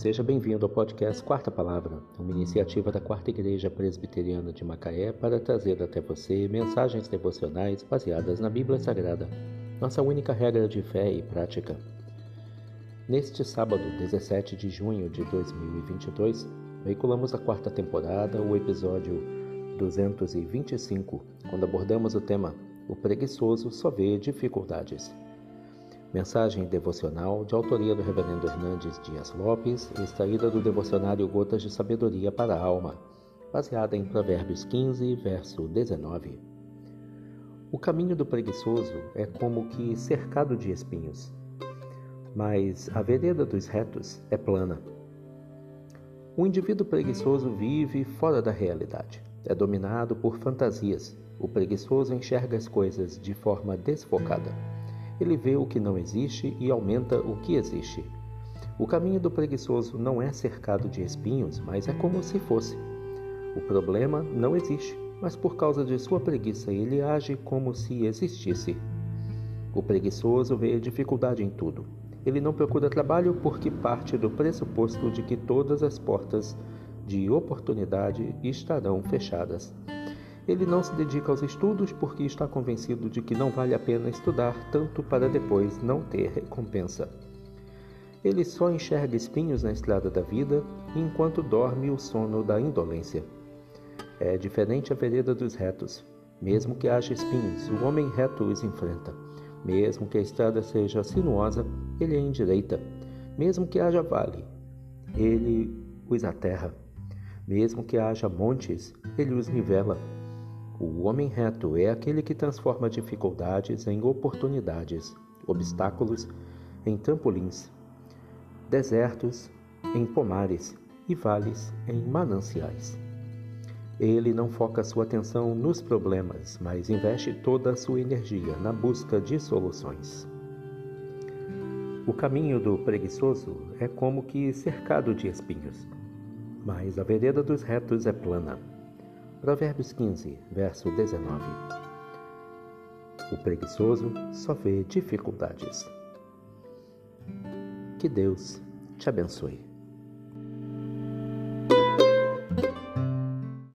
Seja bem-vindo ao podcast Quarta Palavra, uma iniciativa da Quarta Igreja Presbiteriana de Macaé para trazer até você mensagens devocionais baseadas na Bíblia Sagrada, nossa única regra de fé e prática. Neste sábado, 17 de junho de 2022, veiculamos a quarta temporada, o episódio 225, quando abordamos o tema O preguiçoso só vê dificuldades. Mensagem devocional de autoria do Reverendo Hernandes Dias Lopes, extraída do devocionário Gotas de Sabedoria para a Alma, baseada em Provérbios 15, verso 19. O caminho do preguiçoso é como que cercado de espinhos, mas a vereda dos retos é plana. O indivíduo preguiçoso vive fora da realidade, é dominado por fantasias. O preguiçoso enxerga as coisas de forma desfocada ele vê o que não existe e aumenta o que existe. O caminho do preguiçoso não é cercado de espinhos, mas é como se fosse. O problema não existe, mas por causa de sua preguiça ele age como se existisse. O preguiçoso vê dificuldade em tudo. Ele não procura trabalho porque parte do pressuposto de que todas as portas de oportunidade estarão fechadas. Ele não se dedica aos estudos porque está convencido de que não vale a pena estudar tanto para depois não ter recompensa. Ele só enxerga espinhos na estrada da vida enquanto dorme o sono da indolência. É diferente a vereda dos retos. Mesmo que haja espinhos, o homem reto os enfrenta. Mesmo que a estrada seja sinuosa, ele a endireita. Mesmo que haja vale, ele os aterra. Mesmo que haja montes, ele os nivela. O homem reto é aquele que transforma dificuldades em oportunidades, obstáculos em trampolins, desertos em pomares e vales em mananciais. Ele não foca sua atenção nos problemas, mas investe toda a sua energia na busca de soluções. O caminho do preguiçoso é como que cercado de espinhos, mas a vereda dos retos é plana. Provérbios 15, verso 19. O preguiçoso só vê dificuldades. Que Deus te abençoe.